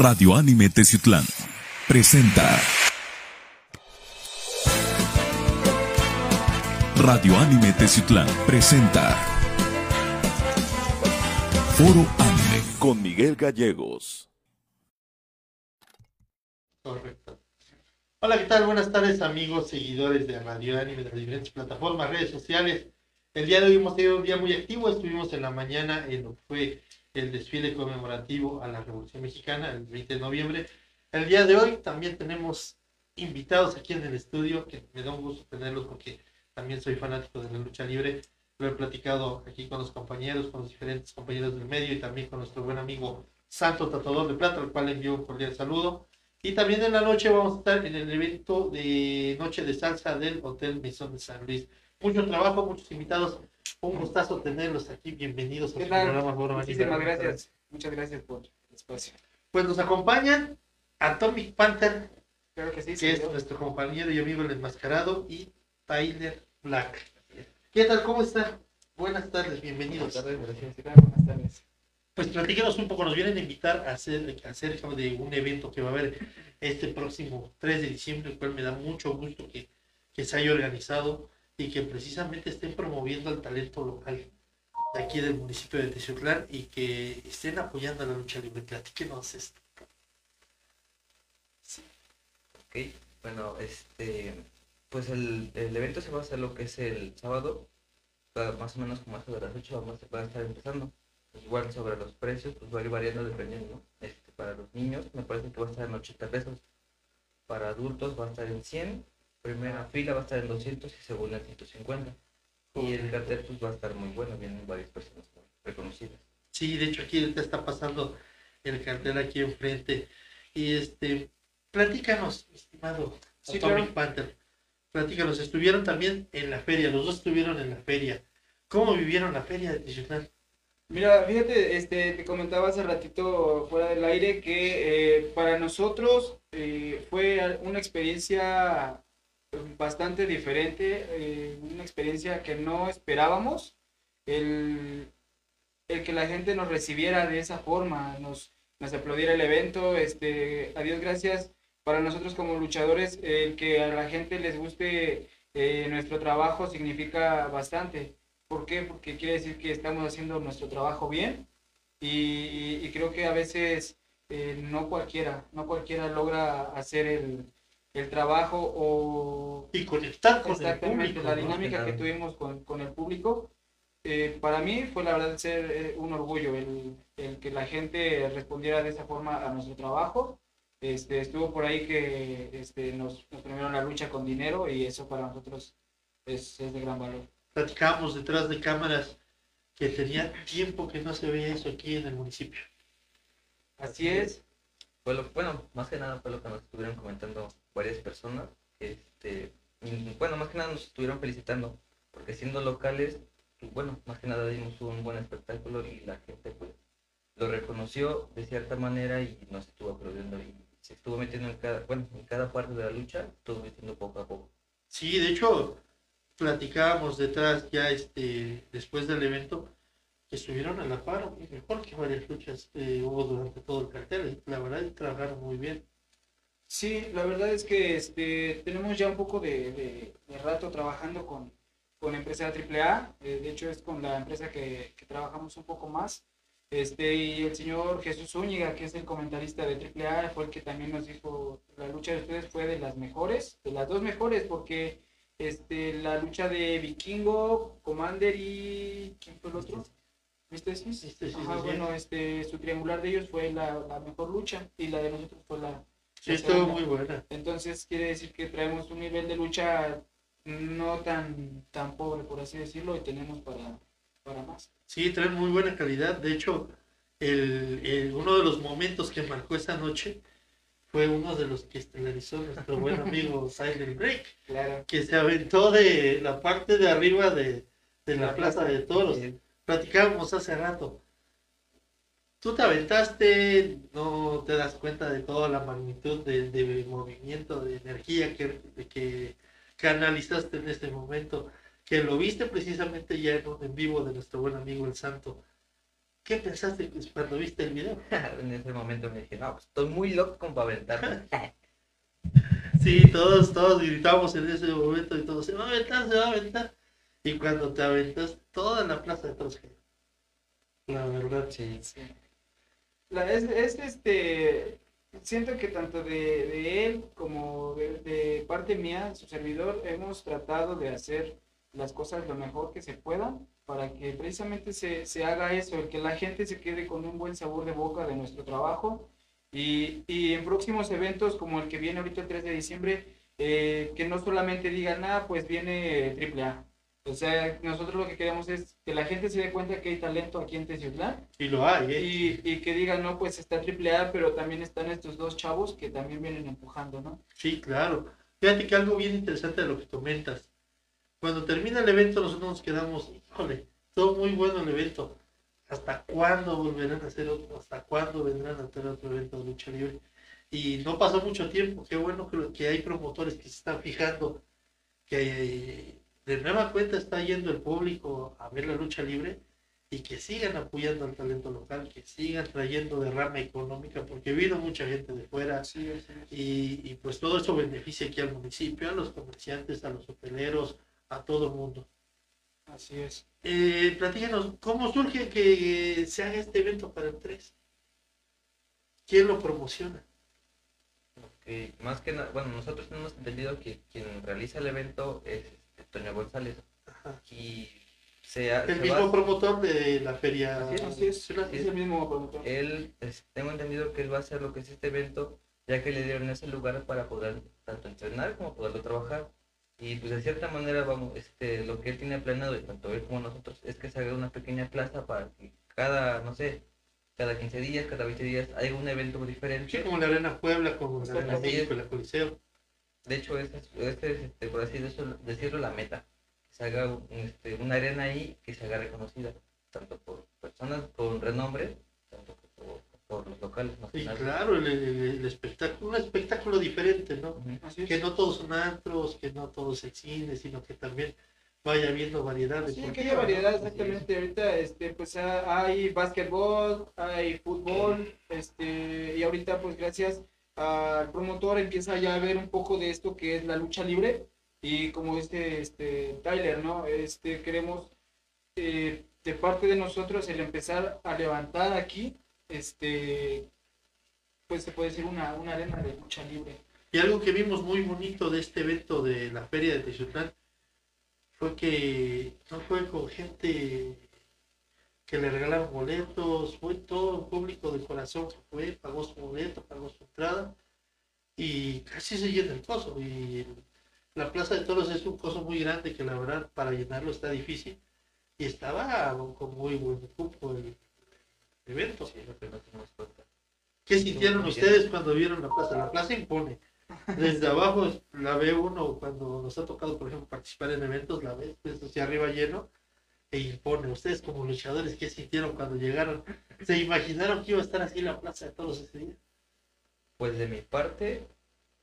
Radio Anime Teciutlán presenta Radio Anime Teciutlán presenta Foro Anime con Miguel Gallegos. Correcto. Hola, ¿qué tal? Buenas tardes, amigos, seguidores de Radio Anime de las diferentes plataformas, redes sociales. El día de hoy hemos tenido un día muy activo. Estuvimos en la mañana en lo que fue el desfile conmemorativo a la Revolución Mexicana, el 20 de noviembre. El día de hoy también tenemos invitados aquí en el estudio, que me da un gusto tenerlos porque también soy fanático de la lucha libre. Lo he platicado aquí con los compañeros, con los diferentes compañeros del medio y también con nuestro buen amigo Santo Tatuador de Plata, al cual le envío un cordial saludo. Y también en la noche vamos a estar en el evento de Noche de Salsa del Hotel Mesón de San Luis. Mucho trabajo, muchos invitados. Un gustazo tenerlos aquí. Bienvenidos a ¿Qué su programa Anime. Muchísimas gracias. Muchas gracias por el espacio. Pues nos acompañan Atomic Panther, Claro que sí, que es yo. nuestro compañero y amigo el enmascarado, y Tyler Black. ¿Qué tal? ¿Cómo están? Buenas tardes, bienvenidos. Buenas tardes. Pues platíquenos un poco, nos vienen a invitar a hacer acerca de un evento que va a haber este próximo 3 de diciembre, el cual me da mucho gusto que, que se haya organizado y que precisamente estén promoviendo el talento local de aquí del municipio de Teciutlán y que estén apoyando a la lucha libre. Platíquenos esto. Ok, bueno, este, pues el, el evento se va a hacer lo que es el sábado, más o menos como a eso de las 8 vamos va a estar empezando. Pues igual sobre los precios, pues va a ir variando dependiendo. Este, para los niños me parece que va a estar en 80 pesos, para adultos va a estar en 100, primera fila va a estar en 200 y segunda en 150. Y el cartel pues va a estar muy bueno, vienen varias personas reconocidas. Sí, de hecho aquí ahorita está pasando el cartel aquí enfrente. Y este, platícanos, estimado Sí, Atomic claro. Panther. Platícanos, estuvieron también en la feria, los dos estuvieron en la feria. ¿Cómo vivieron la feria de Teciutlán? Mira, fíjate, este, te comentaba hace ratito fuera del aire que eh, para nosotros eh, fue una experiencia bastante diferente, eh, una experiencia que no esperábamos. El, el que la gente nos recibiera de esa forma, nos, nos aplaudiera el evento, este, a Dios gracias, para nosotros como luchadores, el que a la gente les guste eh, nuestro trabajo significa bastante. ¿Por qué? Porque quiere decir que estamos haciendo nuestro trabajo bien y, y- y creo que a veces eh, no cualquiera, no cualquiera logra hacer el, el trabajo o Y conectar con el exactamente público. la ¿no? dinámica que Claro. tuvimos con, con el público. eh, para mí fue la verdad ser eh, un orgullo el, el que la gente respondiera de esa forma a nuestro trabajo. Este, estuvo por ahí que este, nos, nos premiaron la lucha con dinero y eso para nosotros es, es de gran valor. Platicábamos detrás de cámaras que tenía tiempo que no se veía eso aquí en el municipio. Así es. Fue lo, bueno, más que nada fue lo que nos estuvieron comentando varias personas. Este, y, bueno, más que nada nos estuvieron felicitando, porque siendo locales, pues, bueno, más que nada dimos un buen espectáculo y la gente pues lo reconoció de cierta manera y nos estuvo aplaudiendo y se estuvo metiendo en cada, bueno, en cada parte de la lucha, estuvo metiendo poco a poco. Sí, de hecho, platicábamos detrás ya este después del evento que estuvieron a la par, mejor que varias luchas eh, hubo durante todo el cartel. La verdad, trabajaron muy bien. Sí, la verdad es que este, tenemos ya un poco de, de- de rato trabajando con, con empresa AAA, eh, de hecho es con la empresa que, que trabajamos un poco más. Este, y el señor Jesús Zúñiga, que es el comentarista de AAA, fue el que también nos dijo, la lucha de ustedes fue de las mejores, de las dos mejores, porque este, la lucha de Vikingo, Commander y... ¿Quién fue el otro? ¿Viste? Sí, Sí, sí, sí, Ajá, bueno, este, su triangular de ellos fue la, la mejor lucha y la de nosotros fue la, Sí, estuvo muy buena. Entonces quiere decir que traemos un nivel de lucha no tan, tan pobre, por así decirlo, y tenemos para, para más. Sí, traen muy buena calidad. De hecho, el, el- uno de los momentos que marcó esa noche fue uno de los que estelarizó nuestro buen amigo Silent Break, Claro. que se aventó de la parte de arriba de, de la La Plaza plaza. de Toros. Platicábamos hace rato. Tú te aventaste, no te das cuenta de toda la magnitud de, de movimiento, de energía que, que canalizaste en este momento, que lo viste precisamente ya en vivo de nuestro buen amigo el Santo. ¿Qué pensaste cuando viste el video? en ese momento me dije, no, pues estoy muy loco para aventarme. Sí, todos, todos gritamos en ese momento y todos, se va a aventar, se va a aventar. Y cuando te aventas, toda la plaza de todos. La verdad. Sí. Sí. La, es, es, este. Siento que tanto de, de él como de, de parte mía, su servidor, hemos tratado de hacer las cosas lo mejor que se pueda para que precisamente se, se haga eso, el que la gente se quede con un buen sabor de boca de nuestro trabajo y, y en próximos eventos como el que viene ahorita el 3 de diciembre, eh, que no solamente digan, ah, pues viene AAA. O sea, nosotros lo que queremos es que la gente se dé cuenta que hay talento aquí en Teciutlán Y lo hay, ¿eh? y, y que digan, no, pues está AAA, pero también están estos dos chavos que también vienen empujando, ¿no? Sí, claro. Fíjate que algo bien interesante de lo que comentas. Cuando termina el evento, nosotros nos quedamos, híjole, todo muy bueno el evento. ¿Hasta cuándo volverán a hacer otro? ¿Hasta cuándo vendrán a hacer otro evento de lucha libre? Y no pasó mucho tiempo. Qué bueno que, que hay promotores que se están fijando que de nueva cuenta está yendo el público a ver la lucha libre y que sigan apoyando al talento local, que sigan trayendo derrama económica, porque vino mucha gente de fuera, Sí, y, y, pues todo eso beneficia aquí al municipio, a los comerciantes, a los hoteleros, a todo el mundo. Así es. Eh, platícanos, ¿cómo surge que se haga este evento para el 3? ¿Quién lo promociona? Que más que nada, bueno, nosotros hemos entendido que quien realiza el evento es Toño González. Ajá. Y se, ha- El se mismo va- promotor de la feria. Así es, Así es, nacional. es el mismo promotor. él, es- tengo entendido que él va a hacer lo que es este evento, ya que le dieron ese lugar para poder tanto entrenar como poderlo trabajar. Y pues de cierta manera, vamos, este, lo que él tiene planeado, y tanto él como nosotros, es que se haga una pequeña plaza para que cada, no sé, cada 15 días, cada 20 días, haya un evento Sí, diferente. como la Arena Puebla, como la Arena es. México, la Coliseo. De hecho, este es, este es, este, por así decirlo, decirlo, la meta. Que se haga un- este, una arena ahí que se haga reconocida, tanto por personas con renombre, tanto por, por los locales Y nacionales. claro, el, el- el espectáculo, un espectáculo diferente, ¿no? Ujú. Así es. Que no todos son antros, que no todos es cine, sino que también vaya habiendo variedad. Sí, que haya variedad, exactamente. Ahorita, este, pues ha- hay básquetbol, hay fútbol, este, y ahorita, pues gracias al promotor empieza ya a ver un poco de esto que es la lucha libre. Y como este, este Tyler, ¿no? Este, queremos eh, de parte de nosotros el empezar a levantar aquí, este, pues se puede decir una, una arena de lucha libre. Y algo que vimos muy bonito de este evento de la feria de Teciutlán fue que no fue con gente que le regalaron boletos, fue todo el público de corazón que fue, pagó su boleto, pagó su entrada y casi se llena el coso. Y la Plaza de Toros es un coso muy grande que la verdad para llenarlo está difícil y estaba con muy buen cupo el evento. Sí, lo que. ¿Qué sintieron ustedes cuando vieron la plaza? La plaza impone. Desde abajo la ve uno cuando nos ha tocado, por ejemplo, participar en eventos, la ves desde hacia arriba lleno e impone. Ustedes como luchadores, ¿qué sintieron cuando llegaron? ¿Se imaginaron que iba a estar así la plaza de todos ese día? Pues de mi parte,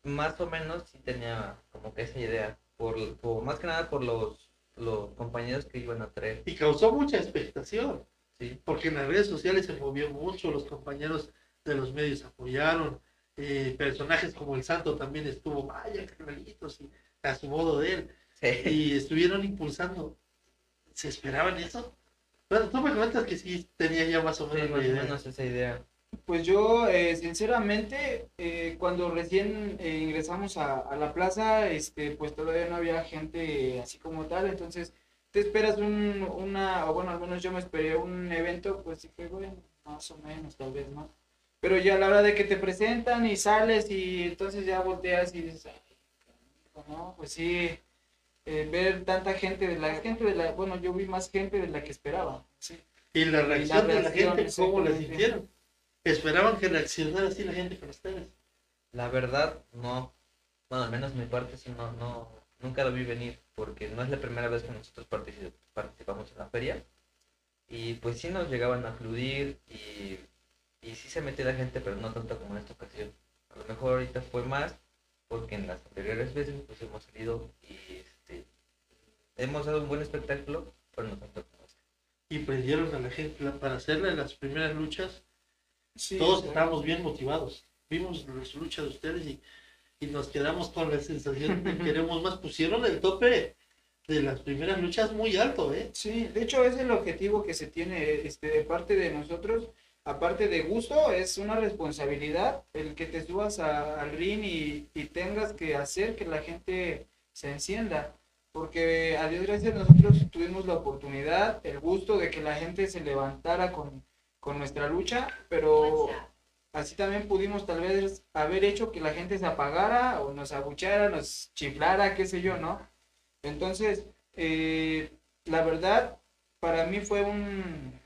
más o menos sí tenía como que esa idea, por, por- más que nada por los, los compañeros que iban a traer, Y causó mucha expectación, ¿sí? porque en las redes sociales se movió mucho, los compañeros de los medios apoyaron, eh, personajes como el Santo también estuvo, vaya, carnalitos, y a su modo de él. Sí. y estuvieron impulsando. ¿Se esperaban eso? Bueno, tú me comentas que sí tenía ya más o Sí, menos más la o idea. menos esa idea. Pues yo, eh, sinceramente, eh, cuando recién eh, ingresamos a, a la plaza, este, pues todavía no había gente así como tal, entonces te esperas un, una, o bueno, al menos yo me esperé un evento, pues dije, bueno, más o menos, tal vez más. Pero ya a la hora de que te presentan y sales y entonces ya volteas y dices, "Ay, no, pues sí, eh, ver tanta gente de la gente de la, bueno, yo vi más gente de la que esperaba, sí. Y la reacción de la reacción, gente, ¿cómo la sintieron? Esperaban que reaccionara así la gente con ustedes. La verdad, no. Bueno, al menos mi parte sí no, no, nunca lo vi venir, porque no es la primera vez que nosotros partici- participamos en la feria. Y pues sí nos llegaban a aplaudir y, y sí se metió la gente, pero no tanto como en esta ocasión. A lo mejor ahorita fue más, porque en las anteriores veces pues hemos salido y hemos dado un buen espectáculo, pero y prendieron a la gente para hacerle las primeras luchas. Sí, Todos sea, estábamos bien motivados. Vimos las luchas de ustedes y, y nos quedamos con la sensación de que queremos más. Pusieron el tope de las primeras luchas muy alto, ¿eh? Sí, de hecho es el objetivo que se tiene este, de parte de nosotros, aparte de gusto, es una responsabilidad el que te subas a- al ring y, y tengas que hacer que la gente se encienda, porque a Dios gracias nosotros tuvimos la oportunidad, el gusto de que la gente se levantara con, con nuestra lucha, pero así también pudimos tal vez haber hecho que la gente se apagara o nos abuchara, nos chiflara, qué sé yo, ¿no? Entonces, eh, la verdad, para mí fue un,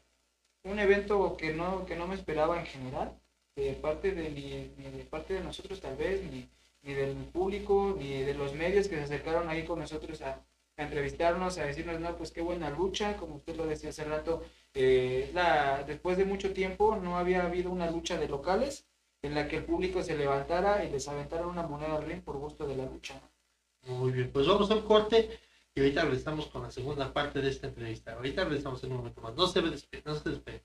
un evento que no, que no me esperaba en general, de parte de, ni, ni de parte de nosotros tal vez, ni, ni del público, ni de los medios que se acercaron ahí con nosotros a, entrevistarnos, a decirnos, no, pues qué buena lucha, como usted lo decía hace rato, eh, la, después de mucho tiempo no había habido una lucha de locales en la que el público se levantara y les aventara una moneda al ring por gusto de la lucha. Muy bien, pues vamos a un corte y ahorita regresamos con la segunda parte de esta entrevista. Ahorita regresamos en un momento más. No se despegue, no se despegue.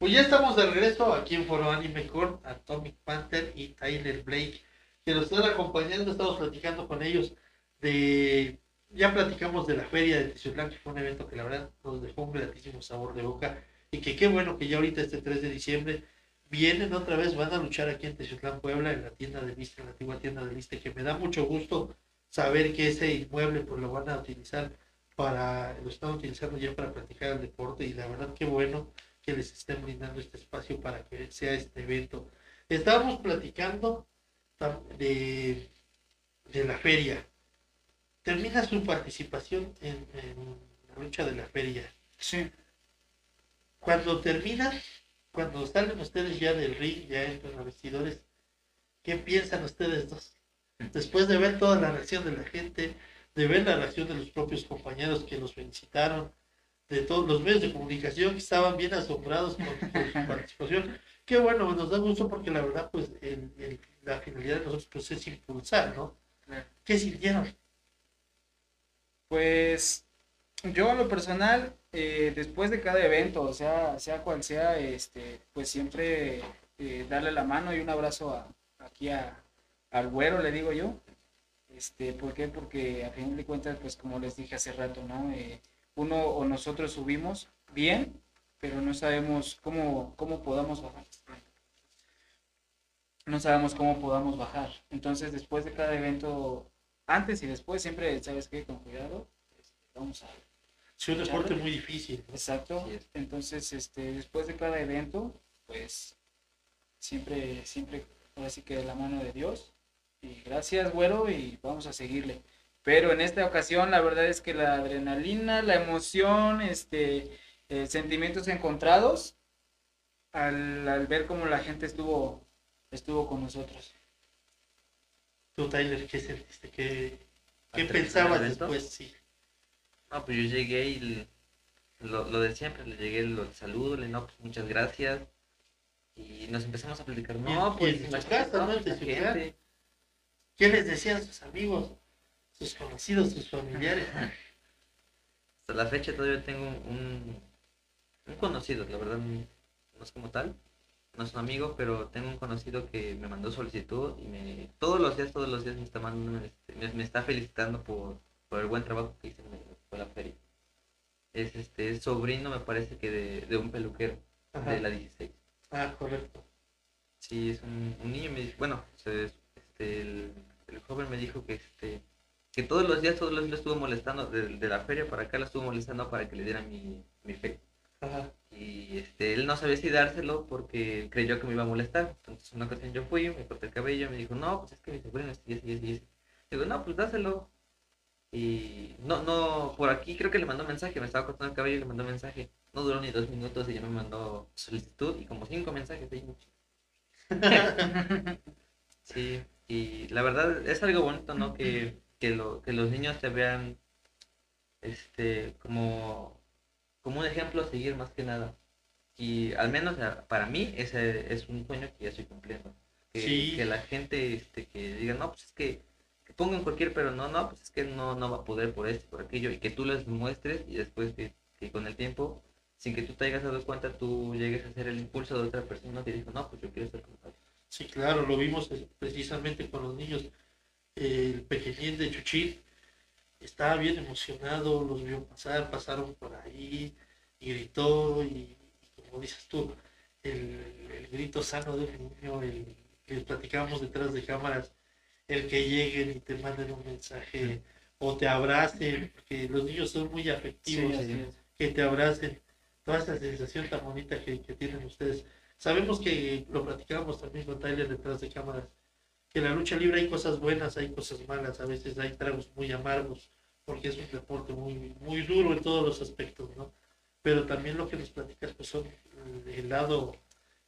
Pues ya estamos de regreso aquí en Foro Anime con Atomic Panther y Tyler Blake. que nos están acompañando. Estamos platicando con ellos de. Ya platicamos de la feria de Tizutlán, que fue un evento que la verdad nos dejó un gratísimo sabor de boca. Y que qué bueno que ya ahorita este 3 de diciembre vienen otra vez, van a luchar aquí en Tizutlán, Puebla, en la tienda de Liste, en la antigua tienda de Liste, que me da mucho gusto saber que ese inmueble pues lo van a utilizar para, lo están utilizando ya para practicar el deporte y la verdad qué bueno que les estén brindando este espacio para que sea este evento. Estábamos platicando de, de la feria. Termina su participación en, en la lucha de la feria. Sí. Cuando termina, cuando salen ustedes ya del ring, ya entran a vestidores, ¿qué piensan ustedes dos? Después de ver toda la reacción de la gente, de ver la reacción de los propios compañeros que los felicitaron, de todos los medios de comunicación que estaban bien asombrados con, con su participación. Qué bueno, nos da gusto porque la verdad, pues, el- el- la finalidad de nosotros pues, es impulsar, ¿no? ¿Qué sintieron? Pues yo en lo personal, eh, después de cada evento, o sea, sea cual sea, este, pues siempre eh, darle la mano y un abrazo a, aquí a, al güero, le digo yo. Este, ¿por qué? Porque a fin de cuentas, pues como les dije hace rato, ¿no? Eh, uno o nosotros subimos bien, pero no sabemos cómo, cómo podamos bajar. No sabemos cómo podamos bajar. Entonces, después de cada evento, antes y después, siempre, ¿sabes qué? Con cuidado, este, vamos a... Es un deporte muy difícil. ¿no? Exacto. Entonces, este, después de cada evento, pues, siempre, siempre, ahora sí que de la mano de Dios. Y gracias, güero, y vamos a seguirle. Pero en esta ocasión, la verdad es que la adrenalina, la emoción, este, eh, sentimientos encontrados, al, al ver cómo la gente estuvo, estuvo con nosotros. Tú, Tyler, ¿qué sentiste? ¿Qué, qué ¿Al terminar pensabas el después? Sí. No, pues yo llegué y lo, lo de siempre, le llegué, lo el saludo, le no, pues muchas gracias. Y nos empezamos a platicar, no, pues en su casa, ¿no? la Tizutlán. gente. ¿Qué les decían sus amigos, sus conocidos, sus familiares? Hasta la fecha todavía tengo un, un conocido, la verdad no es como tal, no es un amigo, pero tengo un conocido que me mandó solicitud y me todos los días, todos los días me está mandando, me, me está felicitando por, por el buen trabajo que hice en la- feria. Es este es sobrino, me parece que de, de un peluquero Ajá. de la 16. Ah, correcto. Sí, es un, un niño, me dice, bueno, este, el, el joven me dijo que este que todos los días, todos los días lo estuvo molestando, de, de la feria para acá lo estuvo molestando para que le diera mi, mi fe. Ajá. Y este, él no sabía si dárselo porque creyó que me iba a molestar. Entonces una ocasión yo fui, me corté el cabello, me dijo, no, pues es que mi es y es y es y es". Digo, no, pues dáselo. Y no, no, por aquí creo que le mandó mensaje, me estaba cortando el cabello y le mandó mensaje. No duró ni dos minutos y ya me mandó solicitud y como cinco mensajes ahí. Sí, y la verdad es algo bonito, ¿no? Que, que, lo, que los niños te vean este, como, como un ejemplo a seguir más que nada. Y al menos para mí ese es un sueño que ya estoy cumpliendo. Que, Sí. que la gente este, que diga, no, pues es que, que pongan cualquier, pero no, no, pues es que no, no va a poder por esto, por aquello, y que tú les muestres y después que, que con el tiempo, sin que tú te hayas dado cuenta, tú llegues a ser el impulso de otra persona que dijo, no, pues yo quiero ser como. Sí, claro, lo vimos eh, precisamente con los niños. El pequeñín de Chuchil estaba bien emocionado, los vio pasar, pasaron por ahí y gritó y, y como dices tú, el, el grito sano de un niño, el que platicábamos detrás de cámaras, el que lleguen y te manden un mensaje o te abracen, porque los niños son muy afectivos que te abracen, toda esa sensación tan bonita que, que tienen ustedes. Sabemos que lo platicábamos también con Tyler detrás de cámaras, que en la lucha libre hay cosas buenas, hay cosas malas, a veces hay tragos muy amargos, porque es un deporte muy, muy duro en todos los aspectos, ¿no? Pero también lo que nos platicas pues son el lado,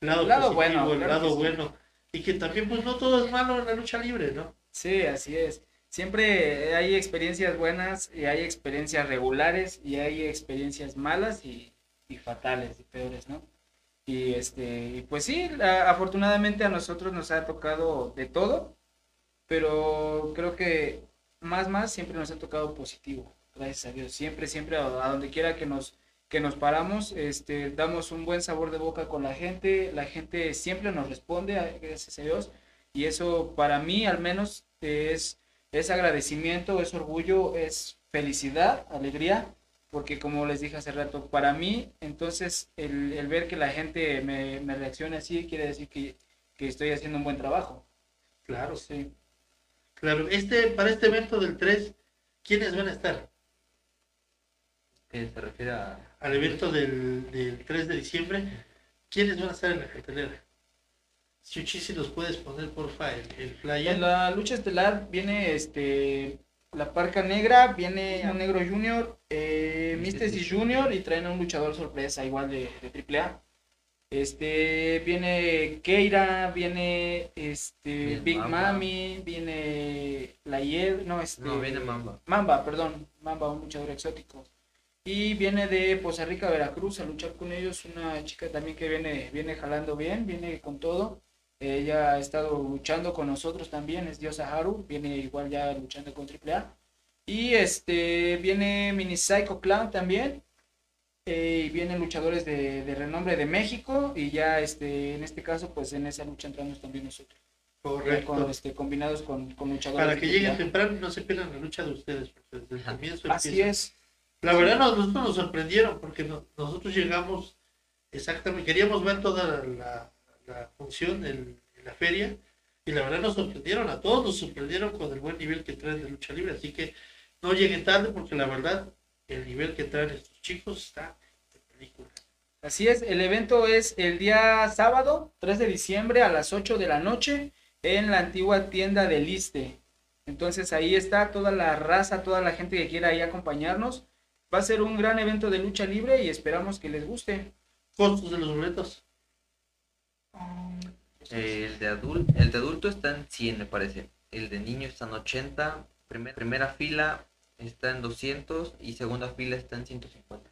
el lado, El lado positivo, bueno, el claro lado sí. bueno, y que también pues no todo es malo en la lucha libre, ¿no? Sí, así es. Siempre hay experiencias buenas y hay experiencias regulares y hay experiencias malas y, y fatales y peores, ¿no? Y este, pues sí, afortunadamente a nosotros nos ha tocado de todo, pero creo que más más siempre nos ha tocado positivo, gracias a Dios. Siempre, siempre a, a donde quiera que nos que nos paramos, este, damos un buen sabor de boca con la gente, la gente siempre nos responde, gracias a Dios. Y eso para mí al menos es, es agradecimiento, es orgullo, es felicidad, alegría, porque como les dije hace rato, para mí entonces el, el ver que la gente me, me reaccione así quiere decir que, que estoy haciendo un buen trabajo. Claro, Sí. claro. Este, para este evento del 3, ¿quiénes van a estar? Se refiere a... Al evento del, del 3 de diciembre, ¿quiénes van a estar en la cartelera? Chuchi, si nos puedes poner, porfa, el, el flyer. En la lucha estelar viene este la Parca Negra, viene un Negro Junior, eh, Místesis Junior y traen a un luchador sorpresa igual de, de AAA. Este viene Keira, viene este Big Mamba. Mami, viene la Hied, no este No, viene Mamba. Mamba, perdón, Mamba, un luchador exótico. Y viene de Poza Rica, Veracruz, a luchar con ellos. Una chica también que viene, viene jalando bien, viene con todo. Ella ha estado luchando con nosotros también, es Diosa Haru, viene igual ya luchando con AAA. Y este viene Mini Psycho Clown también. eh, y vienen luchadores de, de renombre de México. Y ya este, en este caso, pues en esa lucha entramos también nosotros. Correcto. con, este, combinados con, con luchadores. Para que lleguen temprano y no se pierdan la lucha de ustedes. Porque desde el comienzo Así empieza. es. La verdad, nos- nosotros nos sorprendieron porque no- nosotros llegamos exactamente, queríamos ver toda la, la función del- de la feria y la verdad nos sorprendieron, a todos nos sorprendieron con el buen nivel que traen de lucha libre. Así que no lleguen tarde porque la verdad, el nivel que traen estos chicos está de película. Así es, el evento es el día sábado, 3 de diciembre a las 8 de la noche en la antigua tienda del Liste. Entonces ahí está toda la raza, toda la gente que quiera ahí acompañarnos. Va a ser un gran evento de lucha libre y esperamos que les guste. Costos de los boletos. El de, adulto, el de adulto está en 100, me parece. El de niño está en 80. Primer- primera fila está en 200 y segunda fila está en 150.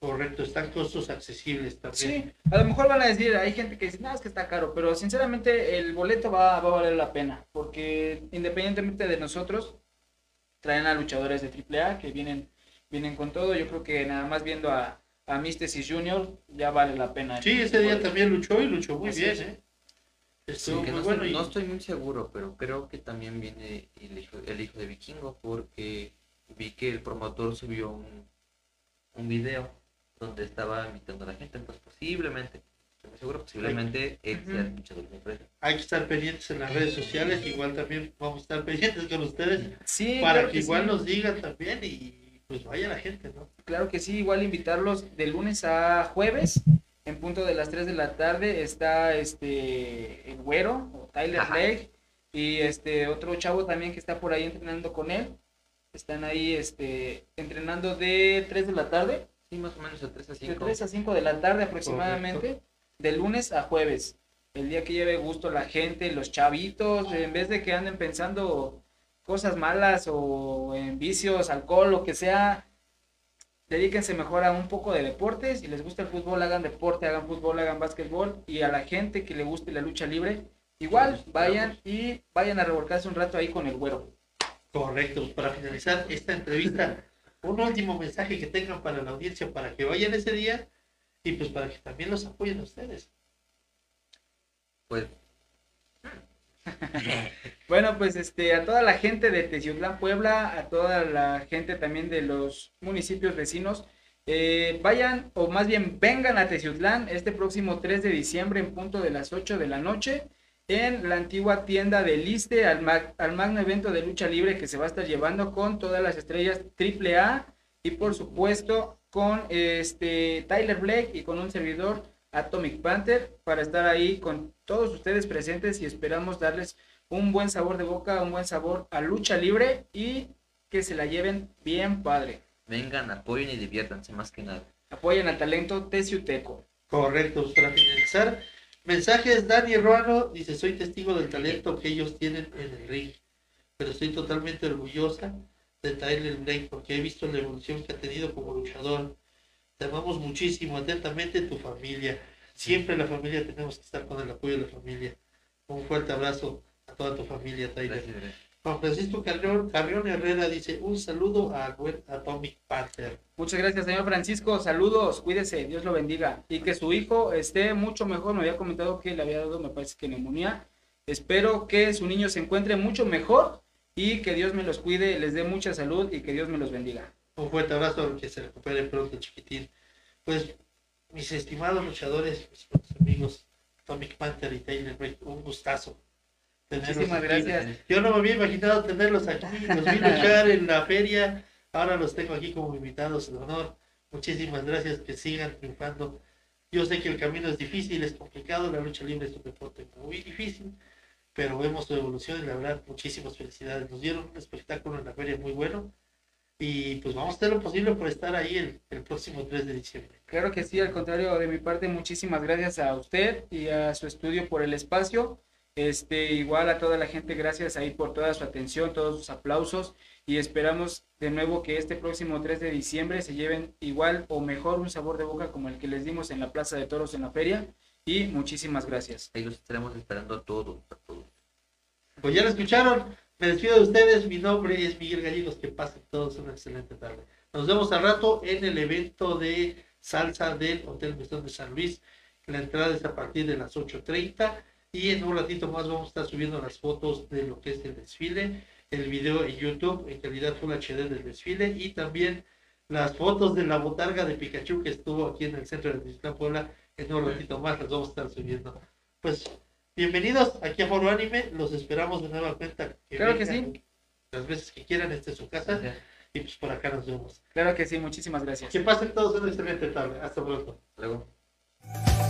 Correcto, están costos accesibles también. Sí, a lo mejor van a decir, hay gente que dice, no, es que está caro, pero sinceramente el boleto va, va a valer la pena, porque independientemente de nosotros, traen a luchadores de AAA que vienen, vienen con todo. Yo creo que nada más viendo a, a Místesis Junior ya vale la pena. Sí, ese día también luchó y luchó muy Así bien, es. ¿eh? Sí, que muy no, bueno. estoy, y- no estoy muy seguro, pero creo que también viene el hijo, el hijo de Vikingo porque vi que el promotor subió un, un video donde estaba invitando a la gente, entonces posiblemente, estoy muy seguro, posiblemente él sea el luchador de empresa. hay que estar pendientes en las redes sociales, igual también vamos a estar pendientes con ustedes Sí, para claro que igual sí. nos digan también y pues vaya la gente, ¿no? Claro que sí, igual invitarlos de lunes a jueves, en punto de las 3 de la tarde, está este el güero, o Tyler Ajá. Blake, y este otro chavo también que está por ahí entrenando con él. Están ahí este entrenando de 3 de la tarde, Sí, más o menos de 3 a de 5. 3 a 5 de la tarde aproximadamente, de lunes a jueves. El día que lleve gusto la gente, los chavitos, en vez de que anden pensando cosas malas o en vicios, alcohol, lo que sea, dedíquense mejor a un poco de deportes. Si les gusta el fútbol, hagan deporte, hagan fútbol, hagan básquetbol. Y a la gente que le guste la lucha libre, igual vayan y vayan a revolcarse un rato ahí con el güero. Correcto, pues para finalizar esta entrevista, un último mensaje que tengan para la audiencia para que vayan ese día y pues para que también los apoyen a ustedes. Pues Bueno, pues este, a toda la gente de Teciutlán, Puebla, a toda la gente también de los municipios vecinos, eh, vayan, o más bien vengan a Teciutlán este próximo 3 de diciembre en punto de las 8 de la noche en la antigua tienda de Liste al, mag- al magno evento de lucha libre que se va a estar llevando con todas las estrellas AAA y por supuesto con este Tyler Blake y con un servidor Atomic Panther para estar ahí con todos ustedes presentes y esperamos darles un buen sabor de boca, un buen sabor a lucha libre y que se la lleven bien padre. vengan, apoyen y diviértanse más que nada. Apoyen al talento teciuteco. Correcto, para finalizar, mensajes Dani Ruano dice, soy testigo del talento que ellos tienen en el ring, pero estoy totalmente orgullosa de Tyler Blake porque he visto la evolución que ha tenido como luchador. Te amamos muchísimo, atentamente tu familia. Siempre la familia tenemos que estar con el apoyo de la familia. Un fuerte abrazo a toda tu familia, Tyler. Gracias, Andrés. Juan Francisco Carrión, Carrión Herrera dice, un saludo al buen Atomic Panther. Muchas gracias, señor Francisco. Saludos, cuídese, Dios lo bendiga. Y que su hijo esté mucho mejor. Me había comentado que le había dado, me parece que neumonía. Espero que su niño se encuentre mucho mejor y que Dios me los cuide, les dé mucha salud y que Dios me los bendiga. Un fuerte abrazo, que se recupere pronto, chiquitín. Pues, mis estimados luchadores, mis amigos, Atomic Panther y Taylor Break, un gustazo. Muchísimas aquí. gracias. Yo no me había imaginado tenerlos aquí, los vi luchar en la feria, ahora los tengo aquí como invitados de honor. Muchísimas gracias, que sigan triunfando. Yo sé que el camino es difícil, es complicado, la lucha libre es un deporte muy difícil, pero vemos su evolución y la verdad, muchísimas felicidades. Nos dieron un espectáculo en la feria muy bueno y pues vamos a hacer lo posible por estar ahí el, el próximo 3 de diciembre. Claro que sí, al contrario de mi parte, muchísimas gracias a usted y a su estudio por el espacio. Este, igual a toda la gente, gracias ahí por toda su atención, todos sus aplausos y esperamos de nuevo que este próximo 3 de diciembre se lleven igual o mejor un sabor de boca como el que les dimos en la Plaza de Toros en la feria y muchísimas gracias. Ahí los estaremos esperando a todos, a todos. Pues ya lo escucharon, me despido de ustedes, mi nombre es Miguel Gallegos, que pasen todos una excelente tarde. Nos vemos al rato en el evento de salsa del Hotel Mestón de San Luis. La entrada es a partir de las 8.30 y en un ratito más vamos a estar subiendo las fotos de lo que es el desfile, el video en YouTube en calidad Full HD del desfile y también las fotos de la botarga de Pikachu que estuvo aquí en el centro de Tizitlán, Puebla. En un ratito más las vamos a estar subiendo. Pues bienvenidos aquí a Foro Anime, los esperamos de nueva cuenta. Claro que sí. Las veces que quieran, esta es su casa y pues por acá nos vemos. Claro que sí, muchísimas gracias. Que pasen todos una excelente tarde. Hasta pronto. Luego. Atomic